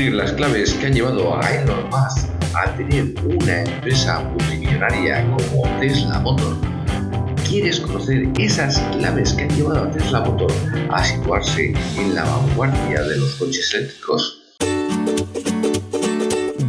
descubrir las claves que han llevado a Elon Musk a tener una empresa multimillonaria como Tesla Motor. ¿Quieres conocer esas claves que han llevado a Tesla Motor a situarse en la vanguardia de los coches eléctricos?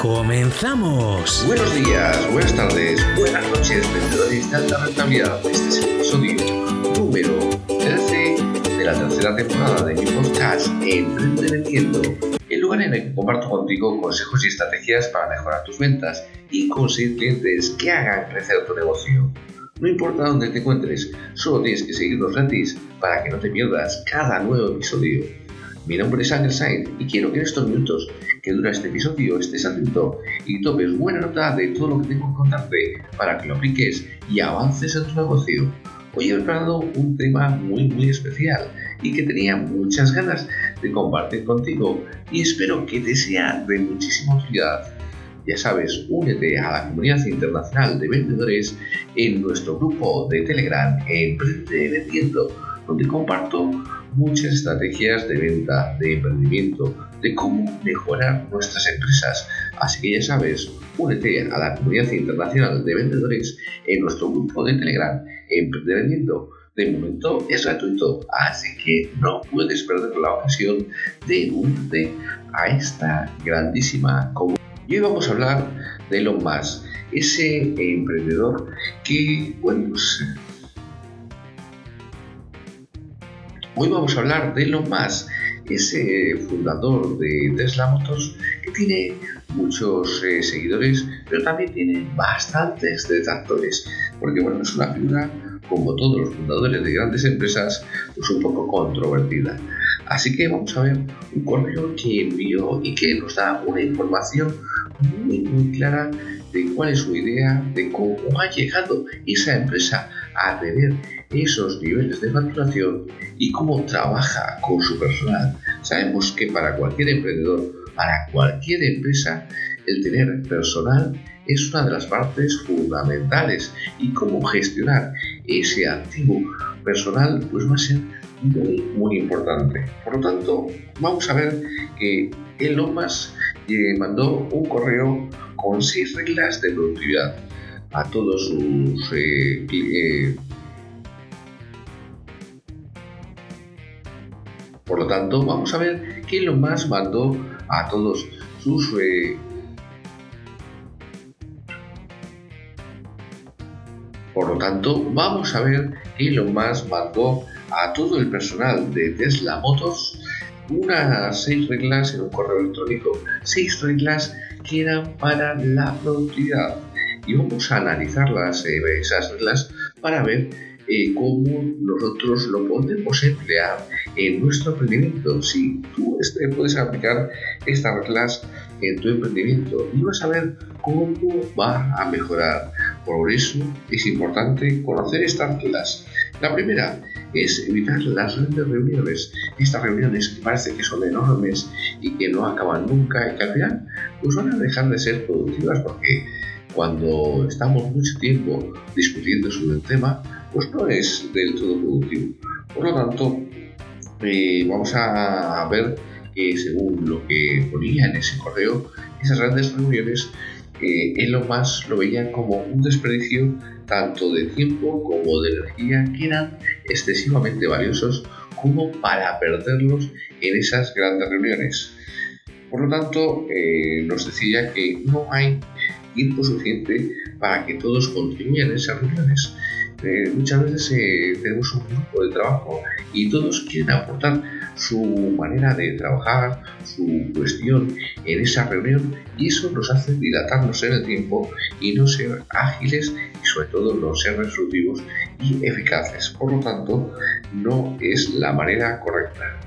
¡Comenzamos! Buenos días, buenas tardes, buenas noches, vendedores de alta rentabilidad. Este es el episodio número 13 de la tercera temporada de mi podcast Emprende Vendiendo, el lugar en el que comparto contigo consejos y estrategias para mejorar tus ventas y conseguir clientes que hagan crecer tu negocio. No importa dónde te encuentres, solo tienes que seguirnos gratis para que no te pierdas cada nuevo episodio. Mi nombre es Ángel Sainz y quiero que en estos minutos que dura este episodio estés atento y tomes buena nota de todo lo que tengo que contarte para que lo apliques y avances en tu negocio. Hoy he preparado un tema muy muy especial y que tenía muchas ganas de compartir contigo y espero que te sea de muchísima utilidad. Ya sabes, únete a la comunidad internacional de vendedores en nuestro grupo de Telegram Emprende Vendiendo, donde comparto muchas estrategias de venta, de emprendimiento, de cómo mejorar nuestras empresas. Así que ya sabes, únete a la comunidad internacional de vendedores en nuestro grupo de Telegram, Emprendimiento. De momento es gratuito, así que no puedes perder la ocasión de unirte a esta grandísima comunidad. Hoy vamos a hablar de lo más, ese emprendedor que, bueno, Hoy vamos a hablar de Elon Musk, ese fundador de Tesla Motors que tiene muchos eh, seguidores, pero también tiene bastantes detractores, porque bueno, es una figura, como todos los fundadores de grandes empresas, pues un poco controvertida. Así que vamos a ver un correo que envió y que nos da una información muy, muy clara de cuál es su idea, de cómo ha llegado esa empresa a tener esos niveles de facturación y cómo trabaja con su personal. Sabemos que para cualquier emprendedor, para cualquier empresa, el tener personal es una de las partes fundamentales y cómo gestionar ese activo personal pues va a ser muy muy importante. Por lo tanto, vamos a ver que Elon Musk eh, mandó un correo con seis reglas de productividad a todos sus eh, eh, Por lo tanto, vamos a ver qué lo más mandó a todos sus... Eh, por lo tanto, vamos a ver qué lo más mandó a todo el personal de Tesla Motors unas seis reglas en un correo electrónico, seis reglas que eran para la productividad. Y vamos a analizarlas, eh, esas reglas, para ver eh, cómo nosotros lo podemos emplear en nuestro emprendimiento. Si tú este, puedes aplicar estas reglas en tu emprendimiento y vas a ver cómo va a mejorar. Por eso es importante conocer estas reglas. La primera es evitar las grandes reuniones. Estas reuniones que parece que son enormes y que no acaban nunca y que al final pues van a dejar de ser productivas porque cuando estamos mucho tiempo discutiendo sobre el tema, pues no es del todo productivo. Por lo tanto, eh, vamos a ver que según lo que ponía en ese correo, esas grandes reuniones eh, Elon Musk lo veía como un desperdicio tanto de tiempo como de energía que eran excesivamente valiosos como para perderlos en esas grandes reuniones. Por lo tanto, eh, nos decía que no hay tiempo suficiente para que todos contribuyan en esas reuniones. Eh, muchas veces eh, tenemos un grupo de trabajo y todos quieren aportar su manera de trabajar, su cuestión en esa reunión y eso nos hace dilatarnos en el tiempo y no ser ágiles y sobre todo no ser resolutivos y eficaces. Por lo tanto, no es la manera correcta.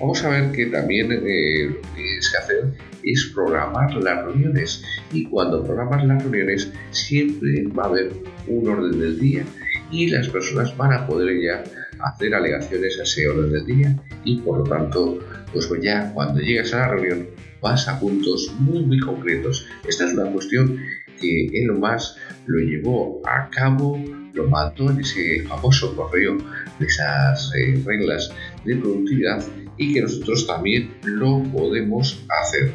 Vamos a ver que también eh, lo que se hace es programar las reuniones y cuando programas las reuniones siempre va a haber un orden del día y las personas van a poder ya hacer alegaciones a ese orden del día y por lo tanto pues ya cuando llegas a la reunión vas a puntos muy muy concretos. Esta es una cuestión que Elon Musk lo llevó a cabo, lo mandó en ese famoso correo de esas eh, reglas de productividad y que nosotros también lo podemos hacer.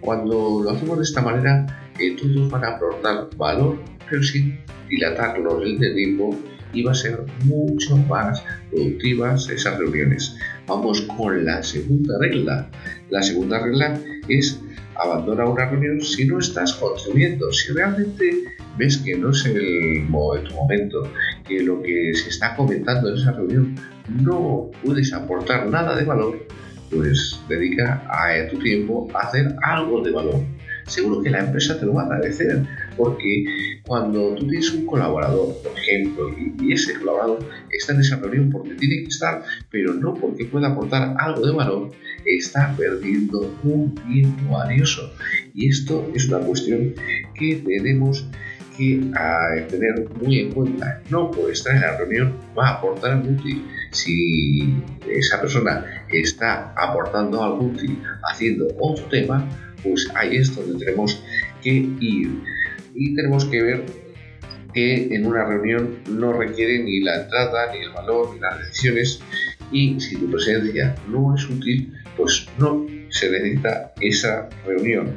Cuando lo hacemos de esta manera, eh, todos van a aportar valor, pero sin dilatarlo en el tiempo va a ser mucho más productivas esas reuniones. Vamos con la segunda regla. La segunda regla es abandona una reunión si no estás contribuyendo. Si realmente ves que no es el momento, que lo que se está comentando en esa reunión no puedes aportar nada de valor, pues dedica a tu tiempo a hacer algo de valor. Seguro que la empresa te lo va a agradecer, porque cuando tú tienes un colaborador, por ejemplo, y, ese colaborador está en esa reunión porque tiene que estar, pero no porque pueda aportar algo de valor, está perdiendo un tiempo valioso. Y esto es una cuestión que tenemos que tener muy en cuenta. No por estar en la reunión va a aportar algo útil. Si esa persona está aportando algo útil haciendo otro tema, pues ahí es donde tenemos que ir. Y tenemos que ver que en una reunión no requiere ni la entrada, ni el valor, ni las decisiones. Y si tu presencia no es útil, pues no se necesita esa reunión.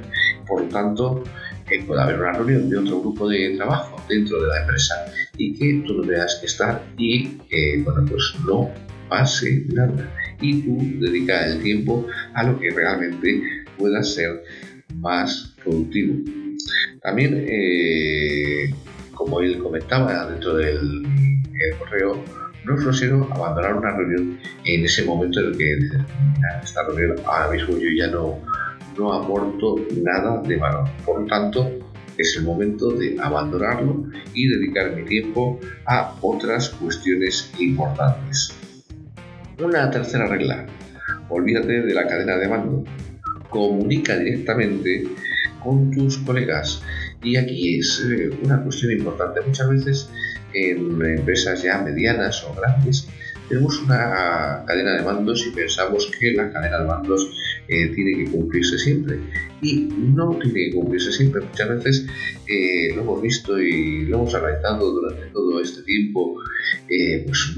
Por lo tanto, que pueda haber una reunión de otro grupo de trabajo dentro de la empresa y que tú no tengas que estar y bueno, pues no pase nada. Y tú dedica el tiempo a lo que realmente pueda ser más productivo. También, eh, como él comentaba dentro del correo, no es grosero abandonar una reunión en ese momento en el que esta reunión ahora mismo yo ya no, no aporto nada de valor. Por lo tanto, es el momento de abandonarlo y dedicar mi tiempo a otras cuestiones importantes. Una tercera regla. Olvídate de la cadena de mando. Comunica directamente con tus colegas. Y aquí es eh, una cuestión importante. Muchas veces en empresas ya medianas o grandes tenemos una cadena de mandos y pensamos que la cadena de mandos eh, tiene que cumplirse siempre. Y no tiene que cumplirse siempre. Muchas veces eh, lo hemos visto y lo hemos analizado durante todo este tiempo. Eh, pues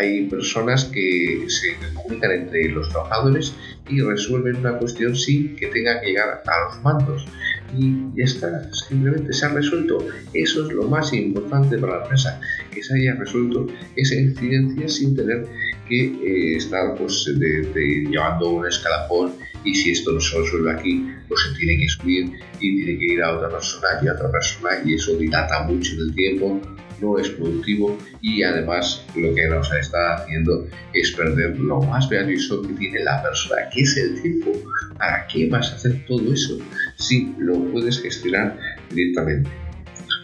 hay personas que se comunican entre los trabajadores y resuelven una cuestión sin que tenga que llegar a los mandos y ya está, simplemente se ha resuelto. Eso es lo más importante para la empresa, que se haya resuelto esa incidencia sin tener que eh, estar pues, llevando un escalafón y si esto no se resuelve aquí, pues se tiene que subir y tiene que ir a otra persona y a otra persona y eso dilata mucho en el tiempo, no es productivo y además lo que nos está haciendo es perder lo más valioso que tiene la persona, que es el tiempo. ¿Para qué vas a hacer todo eso si lo puedes gestionar directamente?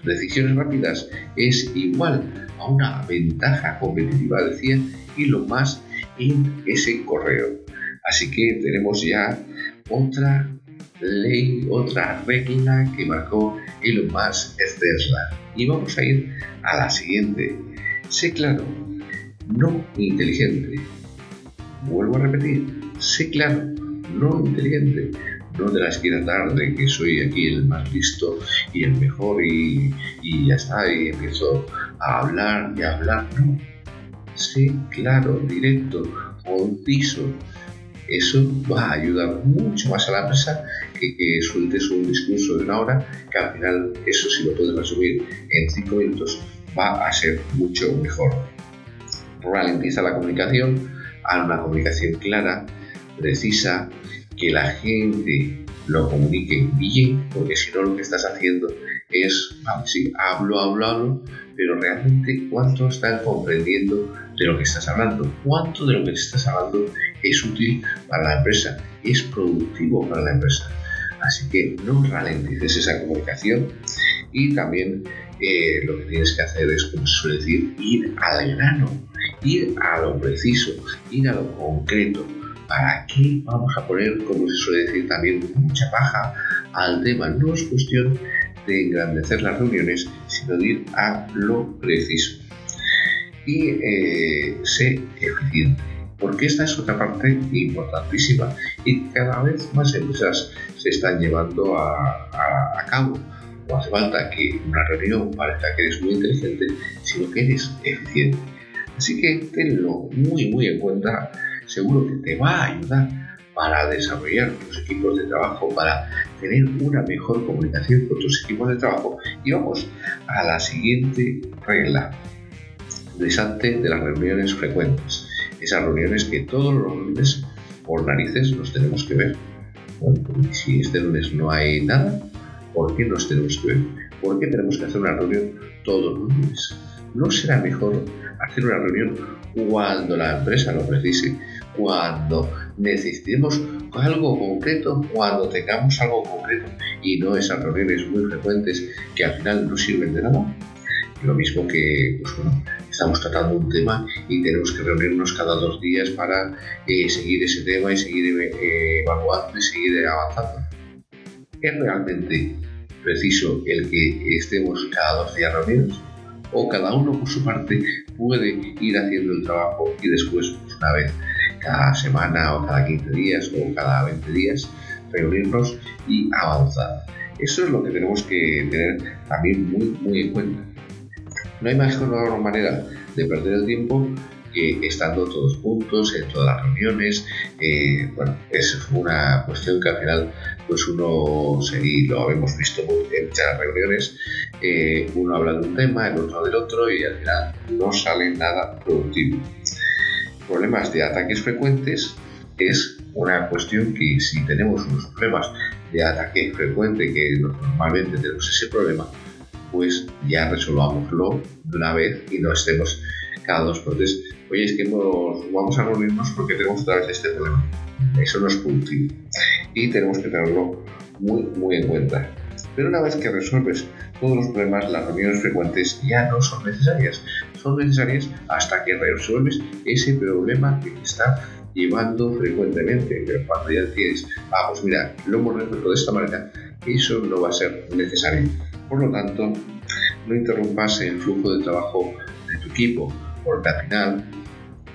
Decisiones rápidas es igual a una ventaja competitiva, decía, y lo más en ese correo. Así que tenemos ya otra ley, otra regla que marcó Elon Musk Tesla. Y vamos a ir a la siguiente. Sé claro, no inteligente. Vuelvo a repetir, sé claro, no inteligente. No de la esquina tarde que soy aquí el más listo y el mejor y, y ya está, y empiezo a hablar y a hablar. No. Sé claro, directo, conciso, Eso va a ayudar mucho más a la empresa que, que sueltes un discurso de una hora, que al final eso si lo puedes resumir en cinco minutos va a ser mucho mejor. Ralentiza la comunicación, a una comunicación clara, precisa, que la gente lo comunique bien, porque si no lo que estás haciendo es, sí, hablo, hablo, hablo, pero realmente cuánto están comprendiendo de lo que estás hablando, cuánto de lo que estás hablando es útil para la empresa, es productivo para la empresa. Así que no ralentices esa comunicación y también eh, lo que tienes que hacer es, como se suele decir, ir al grano, ir a lo preciso, ir a lo concreto. ¿Para qué vamos a poner, como se suele decir también, mucha paja al tema? No es cuestión de engrandecer las reuniones, sino de ir a lo preciso. Y eh, sé eficiente, porque esta es otra parte importantísima y cada vez más empresas se están llevando a, a cabo. No hace falta que una reunión parezca que eres muy inteligente, sino que eres eficiente. Así que tenlo muy, muy en cuenta. Seguro que te va a ayudar para desarrollar tus equipos de trabajo, para tener una mejor comunicación con tus equipos de trabajo. Y vamos a la siguiente regla, desante de las reuniones frecuentes. Esas reuniones que todos los lunes por narices nos tenemos que ver. si este lunes no hay nada, ¿por qué nos tenemos que ver? ¿Por qué tenemos que hacer una reunión todos los lunes? ¿No será mejor hacer una reunión cuando la empresa lo precise, cuando necesitemos algo concreto, cuando tengamos algo concreto y no esas reuniones muy frecuentes que al final no sirven de nada? Lo mismo que, pues bueno, estamos tratando un tema y tenemos que reunirnos cada dos días para eh, seguir ese tema y seguir eh, evaluando y seguir avanzando. ¿Es realmente preciso el que estemos cada dos días reunidos? o cada uno por su parte puede ir haciendo el trabajo y después pues, una vez cada semana o cada 15 días o cada 20 días reunirnos y avanzar. Eso es lo que tenemos que tener también muy, muy en cuenta. No hay mejor manera de perder el tiempo que estando todos juntos en todas las reuniones. Eh, bueno, es una cuestión que al final pues uno, y lo hemos visto en muchas reuniones, eh, uno habla de un tema, el otro del otro y al final no sale nada productivo. Problemas de ataques frecuentes es una cuestión que si tenemos unos problemas de ataque frecuente, que normalmente tenemos ese problema, pues ya resolvámoslo de una vez y no estemos cada dos tres. Oye, es que vamos a reunirnos porque tenemos otra vez este problema. Eso no es productivo y tenemos que tenerlo muy, muy en cuenta. Pero una vez que resuelves todos los problemas, las reuniones frecuentes ya no son necesarias. Son necesarias hasta que resuelves ese problema que te está llevando frecuentemente. Pero cuando ya tienes, ah, pues mira, lo hemos resuelto de esta manera, eso no va a ser necesario. Por lo tanto, no interrumpas el flujo de trabajo de tu equipo, porque al final,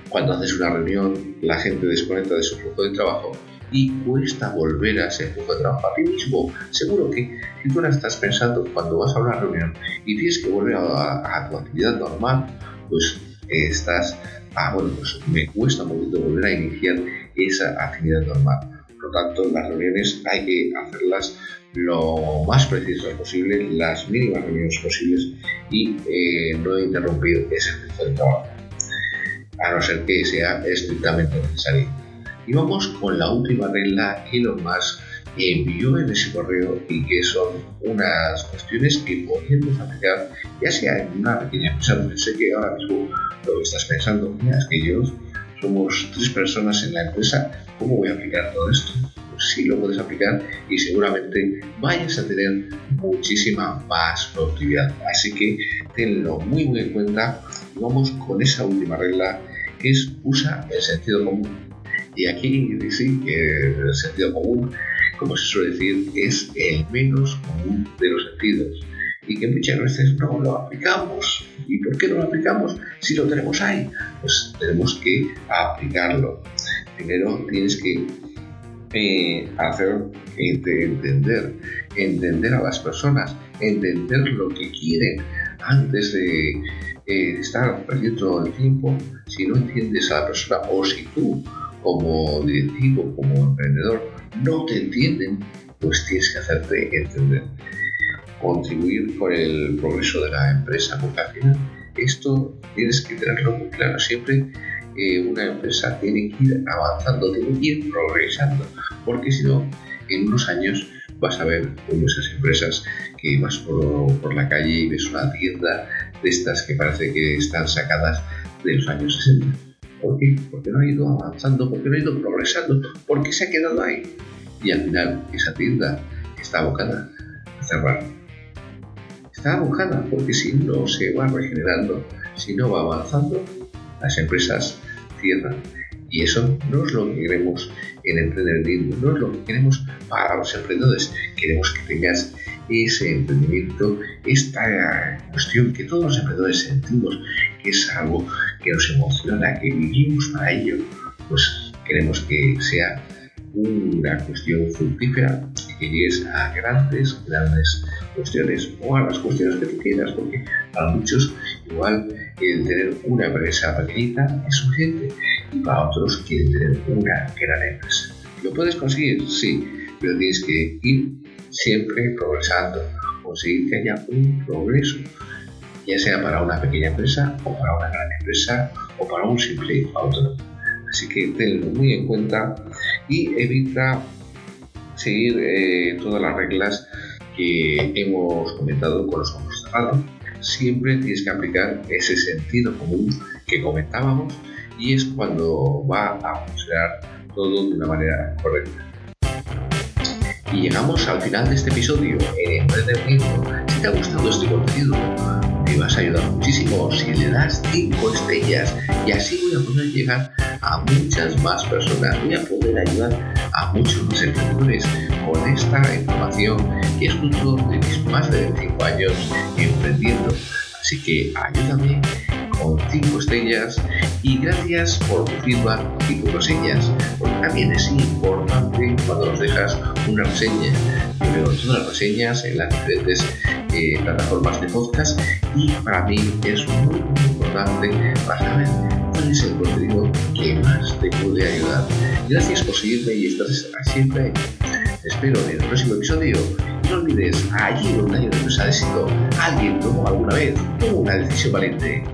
cuando haces una reunión, la gente desconecta de su flujo de trabajo y cuesta volver a ese flujo de trabajo a ti mismo. Seguro que si tú ahora estás pensando cuando vas a una reunión y tienes que volver a, tu actividad normal, pues estás, ah, bueno, pues me cuesta un poquito volver a iniciar esa actividad normal. Por lo tanto, las reuniones hay que hacerlas lo más precisas posible, las mínimas reuniones posibles y eh, no interrumpir ese flujo de trabajo, a no ser que sea estrictamente necesario. Y vamos con la última regla que Elon Musk envió en ese correo y que son unas cuestiones que podemos aplicar ya sea en una pequeña empresa, porque sé que ahora mismo lo que estás pensando, mira, es que yo somos tres personas en la empresa, ¿cómo voy a aplicar todo esto? Sí lo puedes aplicar y seguramente vayas a tener muchísima más productividad. Así que tenlo muy muy en cuenta vamos con esa última regla que es usa el sentido común y aquí sí, el sentido común, como se suele decir, es el menos común de los sentidos y que muchas veces no lo aplicamos. ¿Y por qué no lo aplicamos si lo tenemos ahí? Pues tenemos que aplicarlo. Primero tienes que eh, hacer entender, entender a las personas, entender lo que quieren antes de eh, estar perdiendo el tiempo. Si no entiendes a la persona o si tú como directivo, como emprendedor, no te entienden, pues tienes que hacerte entender. Contribuir con el progreso de la empresa, porque al final esto tienes que tenerlo muy claro. Siempre eh, una empresa tiene que ir avanzando, tiene que ir progresando, porque si no, en unos años vas a ver como esas empresas que vas por, por, la calle y ves una tienda de estas que parece que están sacadas de los años 60. ¿Por qué? Porque no ha ido avanzando, porque no ha ido progresando, porque se ha quedado ahí. Y al final esa tienda está abocada a cerrar. Está abocada porque si no se va regenerando, si no va avanzando, las empresas cierran. Y eso no es lo que queremos en emprendimiento, no es lo que queremos para los emprendedores. Queremos que tengas ese emprendimiento, esta cuestión que todos los emprendedores sentimos, que es algo que nos emociona, que vivimos para ello, pues queremos que sea una cuestión fructífera y que llegues a grandes, grandes cuestiones o a las cuestiones que tú quieras, porque para muchos igual el tener una empresa pequeñita es suficiente y para otros quieren tener una gran empresa. ¿Lo puedes conseguir? Sí, pero tienes que ir siempre progresando, conseguir que haya un progreso, ya sea para una pequeña empresa o para una gran empresa o para un simple autónomo. Así que tenlo muy en cuenta y evita seguir eh, todas las reglas que hemos comentado con los ojos cerrados. Siempre tienes que aplicar ese sentido común que comentábamos y es cuando va a funcionar todo de una manera correcta. Y llegamos al final de este episodio en Emprendimiento. Si te ha gustado este contenido, me vas a ayudar muchísimo si le das 5 estrellas y así voy a poder llegar a muchas más personas, voy a poder ayudar a muchos más emprendedores con esta información que es fruto de mis más de 25 años emprendiendo. Así que ayúdame con 5 estrellas y gracias por tu feedback y tus reseñas, porque también es importante cuando nos dejas una reseña. Yo veo todas las reseñas en las diferentes eh, plataformas de podcast y para mí es muy, importante para saber es el contenido que más te puede ayudar. Gracias por seguirme y estar siempre espero en el próximo episodio. No olvides, allí donde hay empresa de éxito, alguien tomó alguna vez una decisión valiente.